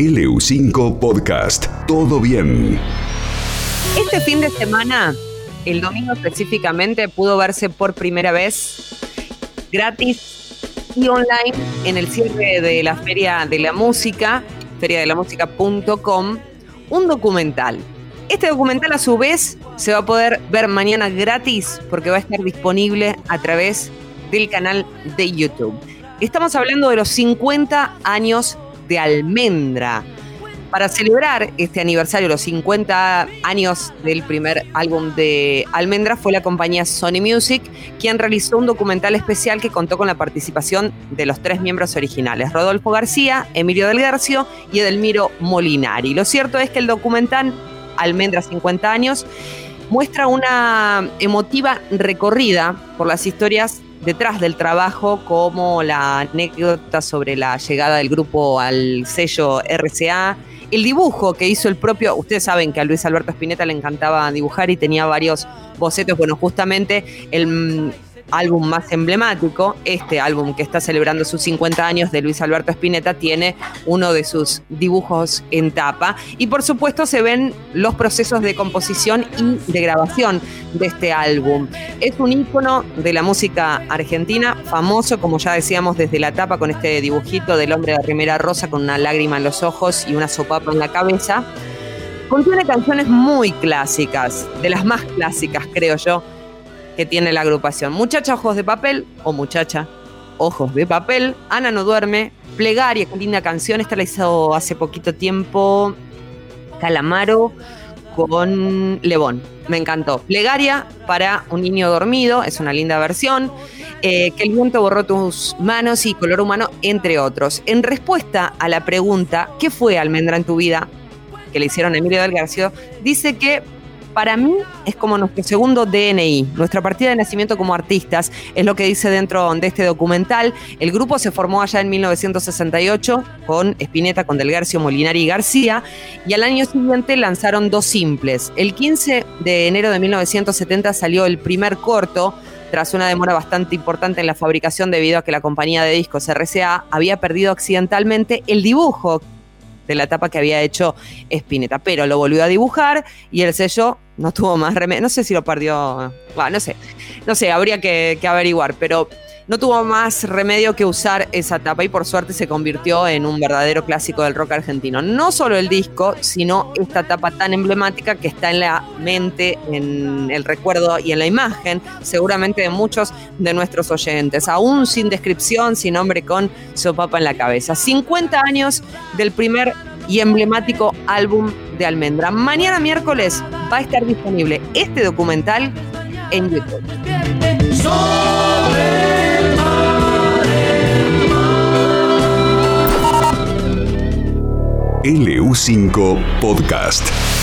LU5 Podcast. Todo bien. Este fin de semana, el domingo específicamente, pudo verse por primera vez gratis y online en el cierre de la Feria de la Música, feriadelamusica.com, un documental. Este documental a su vez se va a poder ver mañana gratis porque va a estar disponible a través del canal de YouTube. Estamos hablando de los 50 años Almendra. Para celebrar este aniversario, los 50 años del primer álbum de Almendra, fue la compañía Sony Music quien realizó un documental especial que contó con la participación de los tres miembros originales, Rodolfo García, Emilio Del Garcio y Edelmiro Molinari. Lo cierto es que el documental Almendra 50 años muestra una emotiva recorrida por las historias detrás del trabajo, como la anécdota sobre la llegada del grupo al sello RCA, el dibujo que hizo el propio, ustedes saben que a Luis Alberto Spinetta le encantaba dibujar y tenía varios bocetos, bueno, justamente el álbum más emblemático, este álbum que está celebrando sus 50 años de Luis Alberto Spinetta, tiene uno de sus dibujos en tapa. Y por supuesto se ven los procesos de composición y de grabación de este álbum. Es un ícono de la música argentina, famoso, como ya decíamos, desde la tapa con este dibujito del hombre de remera rosa con una lágrima en los ojos y una sopapa en la cabeza. Contiene canciones muy clásicas, de las más clásicas, creo yo, que tiene la agrupación. Muchacha Ojos de Papel o Muchacha Ojos de Papel, Ana no duerme, Plegaria, qué linda canción, esta la hizo hace poquito tiempo Calamaro con Lebón, me encantó. Plegaria para un niño dormido, es una linda versión. Eh, que el viento borró tus manos y color humano, entre otros. En respuesta a la pregunta, ¿qué fue Almendra en tu vida? que le hicieron Emilio del García, dice que para mí es como nuestro segundo DNI, nuestra partida de nacimiento como artistas, es lo que dice dentro de este documental. El grupo se formó allá en 1968 con Spinetta, con Del Garcio, Molinari y García, y al año siguiente lanzaron dos simples. El 15 de enero de 1970 salió el primer corto, tras una demora bastante importante en la fabricación debido a que la compañía de discos RCA había perdido accidentalmente el dibujo de la tapa que había hecho Spinetta, pero lo volvió a dibujar y el sello no tuvo más remedio, no sé si lo perdió, no sé, no sé, habría que, averiguar, pero no tuvo más remedio que usar esa tapa y por suerte se convirtió en un verdadero clásico del rock argentino. No solo el disco, sino esta tapa tan emblemática que está en la mente, en el recuerdo y en la imagen, seguramente de muchos de nuestros oyentes, aún sin descripción, sin nombre, con su papa en la cabeza. 50 años del primer y emblemático álbum de Almendra. Mañana miércoles va a estar disponible este documental en YouTube. LU5 Podcast.